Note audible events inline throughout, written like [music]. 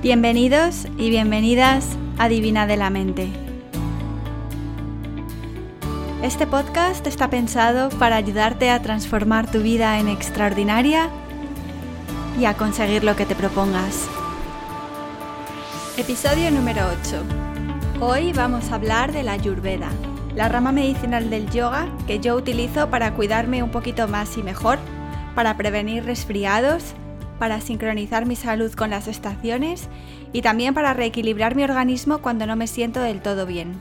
Bienvenidos y bienvenidas a Divina de la Mente. Este podcast está pensado para ayudarte a transformar tu vida en extraordinaria y a conseguir lo que te propongas. Episodio número 8. Hoy vamos a hablar de la Ayurveda, la rama medicinal del yoga que yo utilizo para cuidarme un poquito más y mejor, para prevenir resfriados, para sincronizar mi salud con las estaciones y también para reequilibrar mi organismo cuando no me siento del todo bien.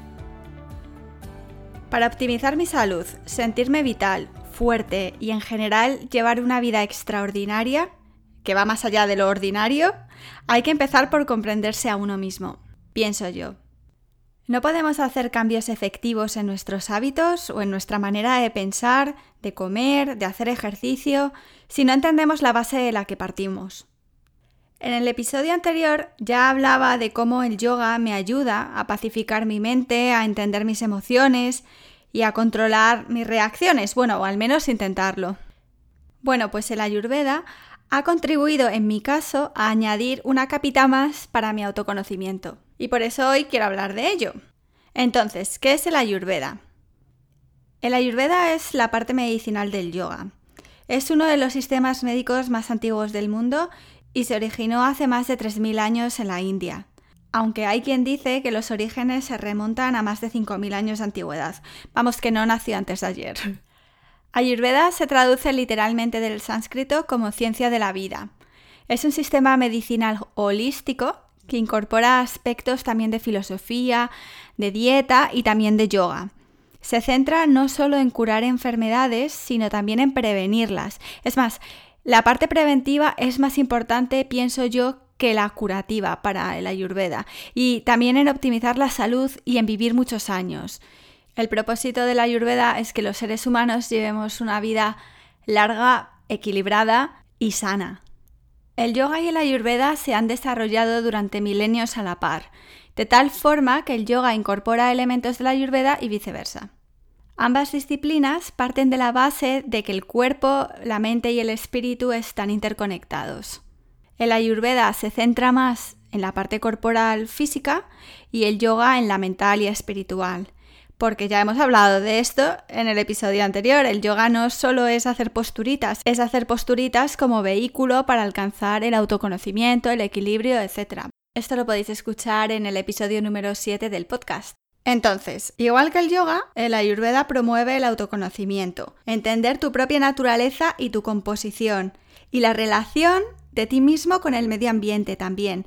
Para optimizar mi salud, sentirme vital, fuerte y en general llevar una vida extraordinaria, que va más allá de lo ordinario, hay que empezar por comprenderse a uno mismo, pienso yo. No podemos hacer cambios efectivos en nuestros hábitos o en nuestra manera de pensar, de comer, de hacer ejercicio, si no entendemos la base de la que partimos. En el episodio anterior ya hablaba de cómo el yoga me ayuda a pacificar mi mente, a entender mis emociones y a controlar mis reacciones, bueno, o al menos intentarlo. Bueno, pues el ayurveda ha contribuido en mi caso a añadir una capita más para mi autoconocimiento. Y por eso hoy quiero hablar de ello. Entonces, ¿qué es el ayurveda? El ayurveda es la parte medicinal del yoga. Es uno de los sistemas médicos más antiguos del mundo y se originó hace más de 3.000 años en la India. Aunque hay quien dice que los orígenes se remontan a más de 5.000 años de antigüedad. Vamos, que no nació antes de ayer. [laughs] Ayurveda se traduce literalmente del sánscrito como ciencia de la vida. Es un sistema medicinal holístico que incorpora aspectos también de filosofía, de dieta y también de yoga. Se centra no solo en curar enfermedades, sino también en prevenirlas. Es más, la parte preventiva es más importante, pienso yo, que la curativa para el ayurveda y también en optimizar la salud y en vivir muchos años. El propósito de la ayurveda es que los seres humanos llevemos una vida larga, equilibrada y sana. El yoga y el ayurveda se han desarrollado durante milenios a la par, de tal forma que el yoga incorpora elementos de la ayurveda y viceversa. Ambas disciplinas parten de la base de que el cuerpo, la mente y el espíritu están interconectados. El ayurveda se centra más en la parte corporal física y el yoga en la mental y espiritual porque ya hemos hablado de esto en el episodio anterior. El yoga no solo es hacer posturitas, es hacer posturitas como vehículo para alcanzar el autoconocimiento, el equilibrio, etc. Esto lo podéis escuchar en el episodio número 7 del podcast. Entonces, igual que el yoga, el ayurveda promueve el autoconocimiento, entender tu propia naturaleza y tu composición, y la relación de ti mismo con el medio ambiente también.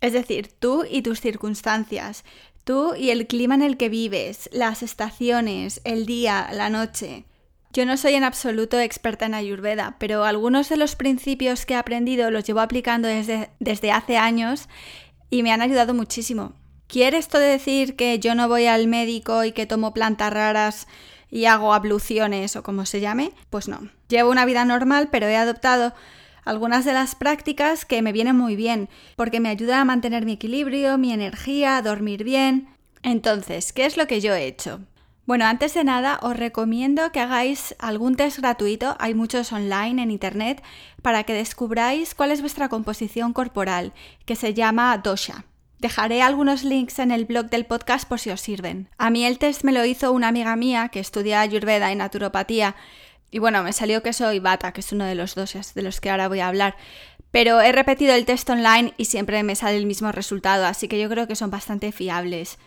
Es decir, tú y tus circunstancias, Tú y el clima en el que vives, las estaciones, el día, la noche. Yo no soy en absoluto experta en Ayurveda, pero algunos de los principios que he aprendido los llevo aplicando desde, desde hace años y me han ayudado muchísimo. ¿Quiere esto decir que yo no voy al médico y que tomo plantas raras y hago abluciones o como se llame? Pues no. Llevo una vida normal, pero he adoptado algunas de las prácticas que me vienen muy bien, porque me ayuda a mantener mi equilibrio, mi energía, a dormir bien. Entonces, ¿qué es lo que yo he hecho? Bueno, antes de nada os recomiendo que hagáis algún test gratuito, hay muchos online en internet, para que descubráis cuál es vuestra composición corporal, que se llama dosha. Dejaré algunos links en el blog del podcast por si os sirven. A mí el test me lo hizo una amiga mía que estudia ayurveda y naturopatía y bueno, me salió que soy bata, que es uno de los dos de los que ahora voy a hablar. Pero he repetido el test online y siempre me sale el mismo resultado, así que yo creo que son bastante fiables.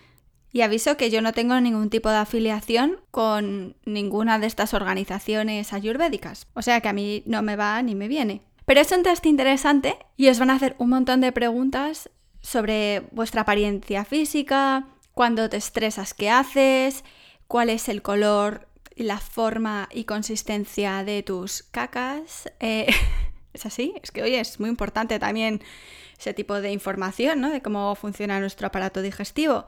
Y aviso que yo no tengo ningún tipo de afiliación con ninguna de estas organizaciones ayurvédicas. O sea que a mí no me va ni me viene. Pero es un test interesante y os van a hacer un montón de preguntas sobre vuestra apariencia física, cuándo te estresas, qué haces, cuál es el color la forma y consistencia de tus cacas. Eh, [laughs] es así, es que hoy es muy importante también ese tipo de información, ¿no? De cómo funciona nuestro aparato digestivo.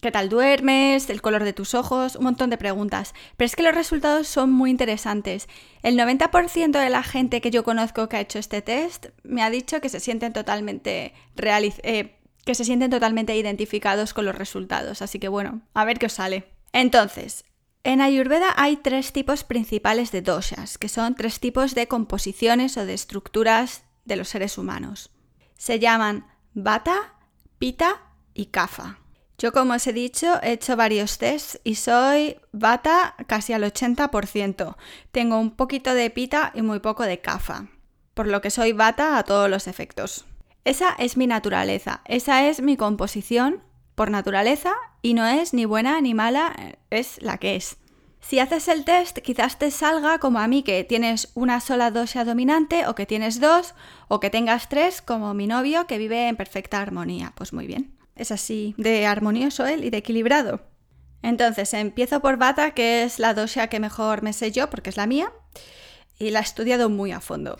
¿Qué tal duermes? ¿El color de tus ojos? Un montón de preguntas. Pero es que los resultados son muy interesantes. El 90% de la gente que yo conozco que ha hecho este test me ha dicho que se sienten totalmente eh, que se sienten totalmente identificados con los resultados. Así que bueno, a ver qué os sale. Entonces, en Ayurveda hay tres tipos principales de doshas, que son tres tipos de composiciones o de estructuras de los seres humanos. Se llaman Vata, Pita y Kapha. Yo, como os he dicho, he hecho varios tests y soy Vata casi al 80%. Tengo un poquito de Pita y muy poco de Kapha, por lo que soy Vata a todos los efectos. Esa es mi naturaleza, esa es mi composición por naturaleza y no es ni buena ni mala, es la que es. Si haces el test, quizás te salga como a mí, que tienes una sola dosha dominante, o que tienes dos, o que tengas tres, como mi novio, que vive en perfecta armonía. Pues muy bien. Es así de armonioso él y de equilibrado. Entonces, empiezo por Bata, que es la dosha que mejor me sé yo, porque es la mía, y la he estudiado muy a fondo.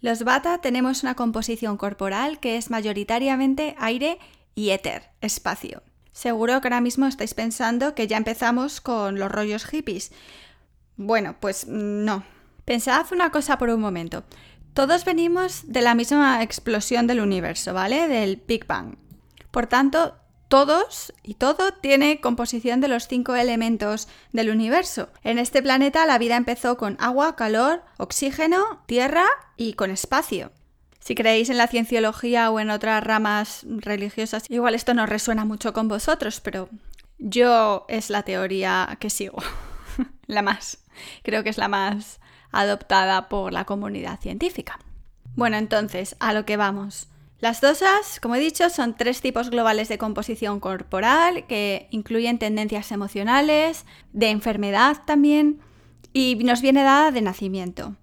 Los Bata tenemos una composición corporal que es mayoritariamente aire y éter, espacio. Seguro que ahora mismo estáis pensando que ya empezamos con los rollos hippies. Bueno, pues no. Pensad una cosa por un momento. Todos venimos de la misma explosión del universo, ¿vale? Del Big Bang. Por tanto, todos y todo tiene composición de los cinco elementos del universo. En este planeta la vida empezó con agua, calor, oxígeno, tierra y con espacio. Si creéis en la cienciología o en otras ramas religiosas, igual esto no resuena mucho con vosotros, pero yo es la teoría que sigo. [laughs] la más. Creo que es la más adoptada por la comunidad científica. Bueno, entonces, a lo que vamos. Las dosas, como he dicho, son tres tipos globales de composición corporal que incluyen tendencias emocionales, de enfermedad también, y nos viene dada de nacimiento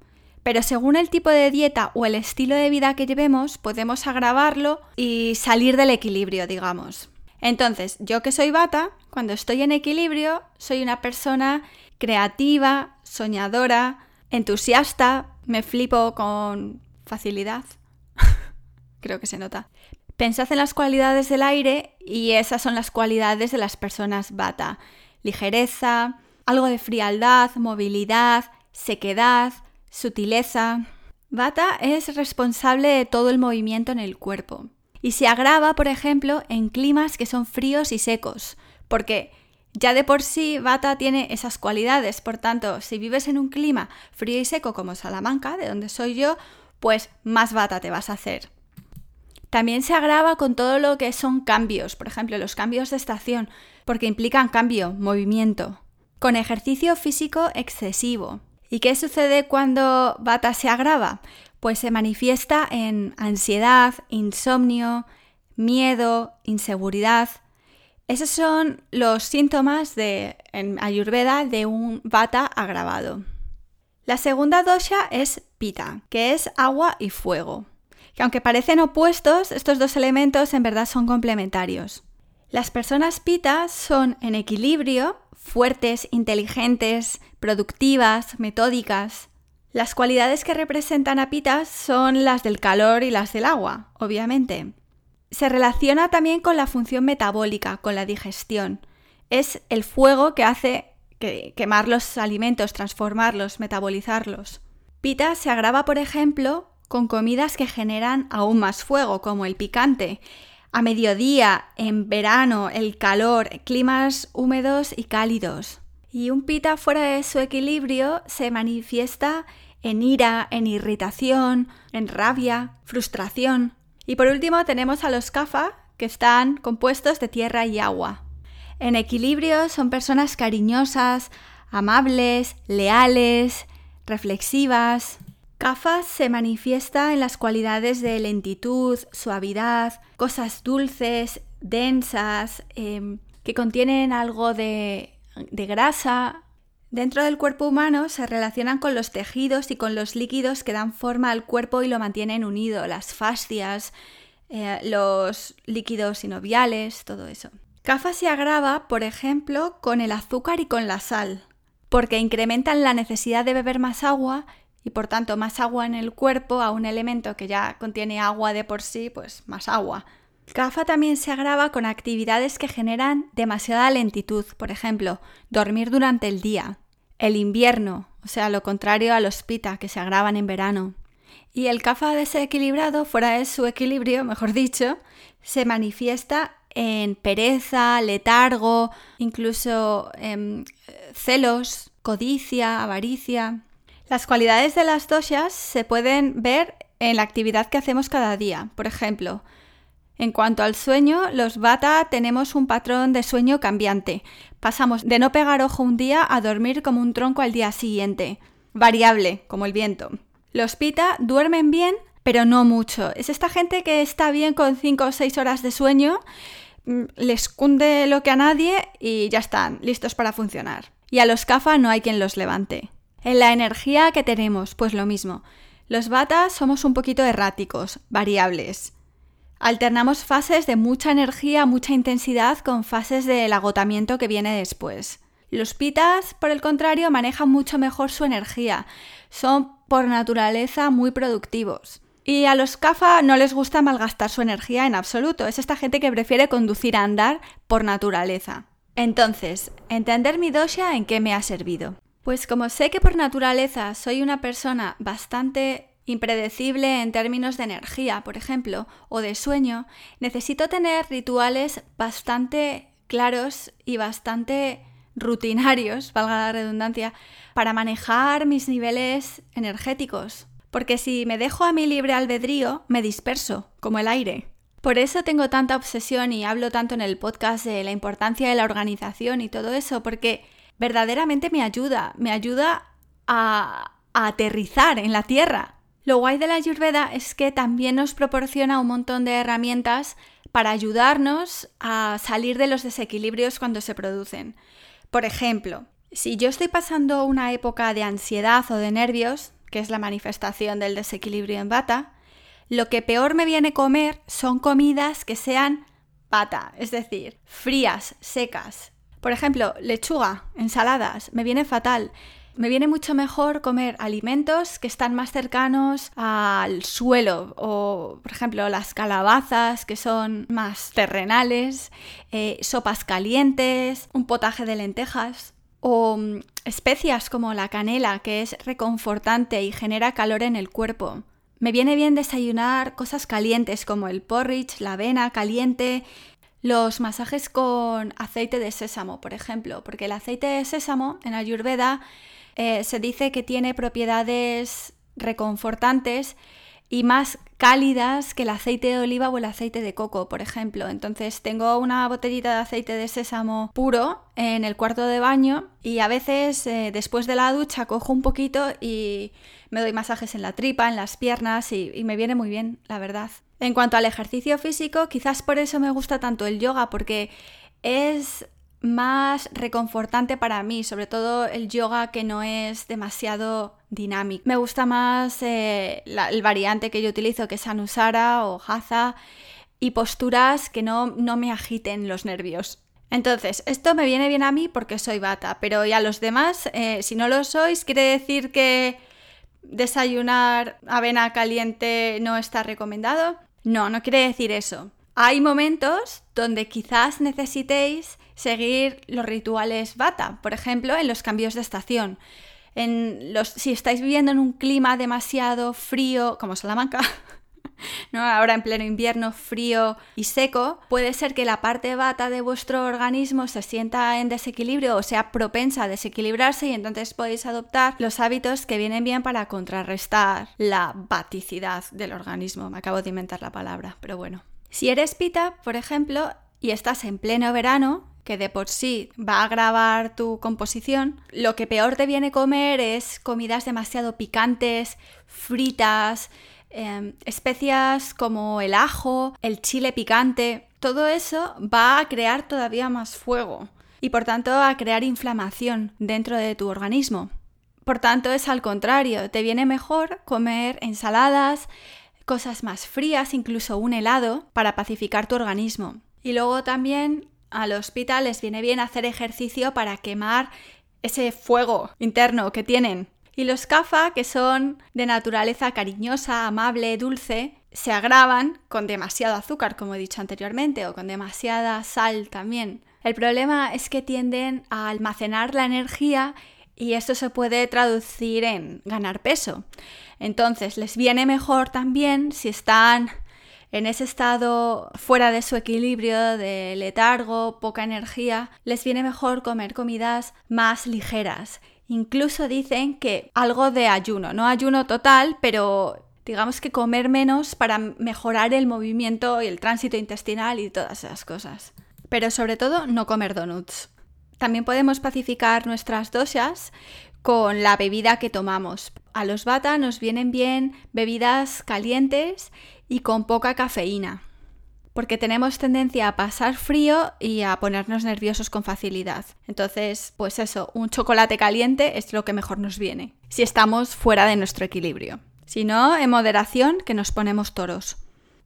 pero según el tipo de dieta o el estilo de vida que llevemos, podemos agravarlo y salir del equilibrio, digamos. Entonces, yo que soy bata, cuando estoy en equilibrio, soy una persona creativa, soñadora, entusiasta, me flipo con facilidad. [laughs] Creo que se nota. Pensad en las cualidades del aire y esas son las cualidades de las personas bata. Ligereza, algo de frialdad, movilidad, sequedad, sutileza. Vata es responsable de todo el movimiento en el cuerpo y se agrava, por ejemplo, en climas que son fríos y secos, porque ya de por sí Vata tiene esas cualidades, por tanto, si vives en un clima frío y seco como Salamanca, de donde soy yo, pues más Vata te vas a hacer. También se agrava con todo lo que son cambios, por ejemplo, los cambios de estación, porque implican cambio, movimiento, con ejercicio físico excesivo, ¿Y qué sucede cuando Bata se agrava? Pues se manifiesta en ansiedad, insomnio, miedo, inseguridad. Esos son los síntomas de, en Ayurveda de un Vata agravado. La segunda dosha es Pita, que es agua y fuego. Que aunque parecen opuestos, estos dos elementos en verdad son complementarios. Las personas Pita son en equilibrio fuertes, inteligentes, productivas, metódicas. Las cualidades que representan a Pitas son las del calor y las del agua, obviamente. Se relaciona también con la función metabólica, con la digestión. Es el fuego que hace quemar los alimentos, transformarlos, metabolizarlos. Pita se agrava, por ejemplo, con comidas que generan aún más fuego, como el picante, a mediodía, en verano, el calor, climas húmedos y cálidos. Y un pita fuera de su equilibrio se manifiesta en ira, en irritación, en rabia, frustración. Y por último tenemos a los kafa, que están compuestos de tierra y agua. En equilibrio son personas cariñosas, amables, leales, reflexivas. Kafa se manifiesta en las cualidades de lentitud, suavidad, cosas dulces, densas, em, que contienen algo de, grasa. Dentro del cuerpo humano se relacionan con los tejidos y con los líquidos que dan forma al cuerpo y lo mantienen unido, las fascias, eh, los líquidos sinoviales, todo eso. Kafa se agrava, por ejemplo, con el azúcar y con la sal, porque incrementan la necesidad de beber más agua y por tanto más agua en el cuerpo a un elemento que ya contiene agua de por sí, pues más agua. CAFA también se agrava con actividades que generan demasiada lentitud, por ejemplo, dormir durante el día, el invierno, o sea, lo contrario a los pita que se agravan en verano. Y el CAFA desequilibrado, fuera de su equilibrio, [laughs] mejor dicho, se manifiesta en pereza, letargo, incluso en eh, celos, codicia, avaricia. Las cualidades de las doshas se pueden ver en la actividad que hacemos cada día. Por ejemplo, En cuanto al sueño, los bata tenemos un patrón de sueño cambiante. Pasamos de no pegar ojo un día a dormir como un tronco al día siguiente. Variable, como el viento. Los pita duermen bien, pero no mucho. Es esta gente que está bien con 5 o 6 horas de sueño, mm, les cunde lo que a nadie y ya están, listos para funcionar. Y a los kafa no hay quien los levante. En la energía que tenemos, pues lo mismo. Los batas somos un poquito erráticos, variables. Alternamos fases de mucha energía, mucha intensidad con fases del agotamiento que viene después. Los pitas, por el contrario, manejan mucho mejor su energía. Son por naturaleza muy productivos. Y a los kafa no les gusta malgastar su energía en absoluto. Es esta gente que prefiere conducir a andar por naturaleza. Entonces, entender mi dosha en qué me ha servido. Pues como sé que por naturaleza soy una persona bastante impredecible en términos de energía, por ejemplo, o de sueño, necesito tener rituales bastante claros y bastante rutinarios, [laughs] valga la redundancia, para manejar mis niveles energéticos. Porque si me dejo a mi libre albedrío, me disperso, como el aire. Por eso tengo tanta obsesión y hablo tanto en el podcast de la importancia de la organización y todo eso, porque verdaderamente me ayuda, me ayuda a, aterrizar en la tierra, lo guay de la Ayurveda es que también nos proporciona un montón de herramientas para ayudarnos a salir de los desequilibrios cuando se producen. Por ejemplo, si yo estoy pasando una época de ansiedad o de nervios, que es la manifestación del desequilibrio en bata, lo que peor me viene comer son comidas que sean bata, es decir, frías, secas. Por ejemplo, lechuga, ensaladas, me viene fatal. Me viene mucho mejor comer alimentos que están más cercanos al suelo o, por ejemplo, las calabazas que son más terrenales, eh, sopas calientes, un potaje de lentejas o mm, especias como la canela que es reconfortante y genera calor en el cuerpo. Me viene bien desayunar cosas calientes como el porridge, la avena caliente, los masajes con aceite de sésamo, por ejemplo, porque el aceite de sésamo en Ayurveda eh, se dice que tiene propiedades reconfortantes y más cálidas que el aceite de oliva o el aceite de coco, por ejemplo. Entonces tengo una botellita de aceite de sésamo puro en el cuarto de baño y a veces eh, después de la ducha cojo un poquito y me doy masajes en la tripa, en las piernas y, y me viene muy bien, la verdad. En cuanto al ejercicio físico, quizás por eso me gusta tanto el yoga, porque es más reconfortante para mí, sobre todo el yoga que no es demasiado dinámico. Me gusta más eh, el variante que yo utilizo, que es Anusara o Hatha, y posturas que no, no me agiten los nervios. Entonces, esto me viene bien a mí porque soy bata, pero ya los demás, eh, si no lo sois, quiere decir que desayunar avena caliente no está recomendado. No, no quiere decir eso. Hay momentos donde quizás necesitéis seguir los rituales bata, por ejemplo, en los cambios de estación. En los, si estáis viviendo en un clima demasiado frío, como Salamanca, [laughs] [laughs] ¿no? ahora en pleno invierno frío y seco, puede ser que la parte bata de vuestro organismo se sienta en desequilibrio o sea propensa a desequilibrarse y entonces podéis adoptar los hábitos que vienen bien para contrarrestar la baticidad del organismo. Me acabo de inventar la palabra, pero bueno. Si eres pita, por ejemplo, y estás en pleno verano, que de por sí va a agravar tu composición, lo que peor te viene comer es comidas demasiado picantes, fritas, em, especias como el ajo, el chile picante. Todo eso va a crear todavía más fuego y por tanto a crear inflamación dentro de tu organismo. Por tanto es al contrario, te viene mejor comer ensaladas, cosas más frías, incluso un helado, para pacificar tu organismo. Y luego también al hospital les viene bien hacer ejercicio para quemar ese fuego interno que tienen. Y los CAFA, que son de naturaleza cariñosa, amable, dulce, se agravan con demasiado azúcar, como he dicho anteriormente, o con demasiada sal también. El problema es que tienden a almacenar la energía y esto se puede traducir en ganar peso. Entonces, les viene mejor también si están en ese estado fuera de su equilibrio, de letargo, poca energía, les viene mejor comer comidas más ligeras. Incluso dicen que algo de ayuno, no ayuno total, pero digamos que comer menos para mejorar el movimiento y el tránsito intestinal y todas esas cosas. Pero sobre todo no comer donuts. También podemos pacificar nuestras doshas con la bebida que tomamos. A los bata nos vienen bien bebidas calientes y con poca cafeína, porque tenemos tendencia a pasar frío y a ponernos nerviosos con facilidad. Entonces, pues eso, un chocolate caliente es lo que mejor nos viene, si estamos fuera de nuestro equilibrio. Si no, en moderación, que nos ponemos toros.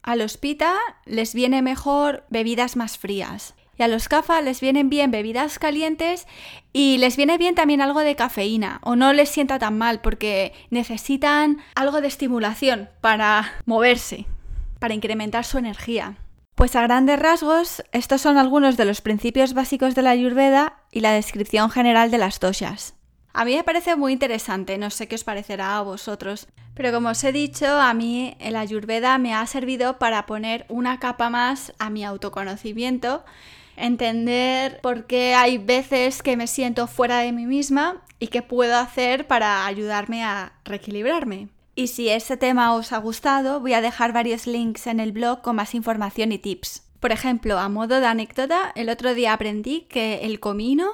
A los pita les viene mejor bebidas más frías. Y a los CAFA les vienen bien bebidas calientes y les viene bien también algo de cafeína o no les sienta tan mal porque necesitan algo de estimulación para moverse, para incrementar su energía. Pues a grandes rasgos, estos son algunos de los principios básicos de la Ayurveda y la descripción general de las doshas. A mí me parece muy interesante, no sé qué os parecerá a vosotros, pero como os he dicho, a mí el Ayurveda me ha servido para poner una capa más a mi autoconocimiento entender por qué hay veces que me siento fuera de mí misma y qué puedo hacer para ayudarme a reequilibrarme. Y si ese tema os ha gustado, voy a dejar varios links en el blog con más información y tips. Por ejemplo, a modo de anécdota, el otro día aprendí que el comino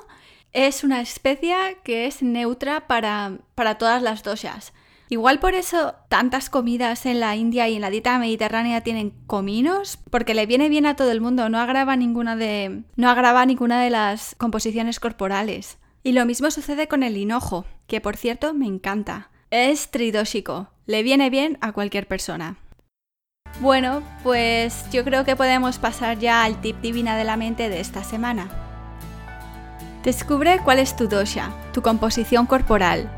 es una especia que es neutra para, para todas las doshas. Igual por eso tantas comidas en la India y en la dieta mediterránea tienen cominos, porque le viene bien a todo el mundo, no agrava ninguna de no agrava ninguna de las composiciones corporales. Y lo mismo sucede con el hinojo, que por cierto me encanta. Es tridóxico, le viene bien a cualquier persona. Bueno, pues yo creo que podemos pasar ya al tip divina de la mente de esta semana. Descubre cuál es tu dosha, tu composición corporal,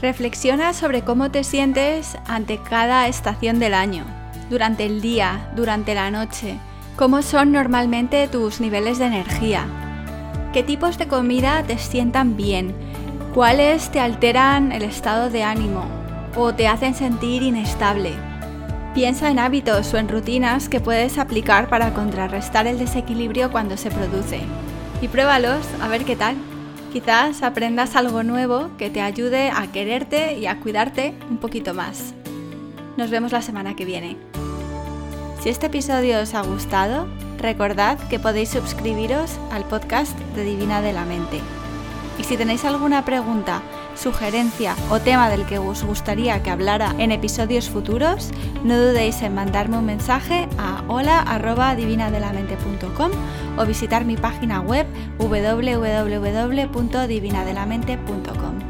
Reflexiona sobre cómo te sientes ante cada estación del año, durante el día, durante la noche, cómo son normalmente tus niveles de energía, qué tipos de comida te sientan bien, cuáles te alteran el estado de ánimo o te hacen sentir inestable. Piensa en hábitos o en rutinas que puedes aplicar para contrarrestar el desequilibrio cuando se produce y pruébalos a ver qué tal. Quizás aprendas algo nuevo que te ayude a quererte y a cuidarte un poquito más. Nos vemos la semana que viene. Si este episodio os ha gustado, recordad que podéis suscribiros al podcast de Divina de la Mente. Y si tenéis alguna pregunta, sugerencia o tema del que os gustaría que hablara en episodios futuros, no dudéis en mandarme un mensaje a hola.divinadelamente.com o visitar mi página web www.divinadelamente.com.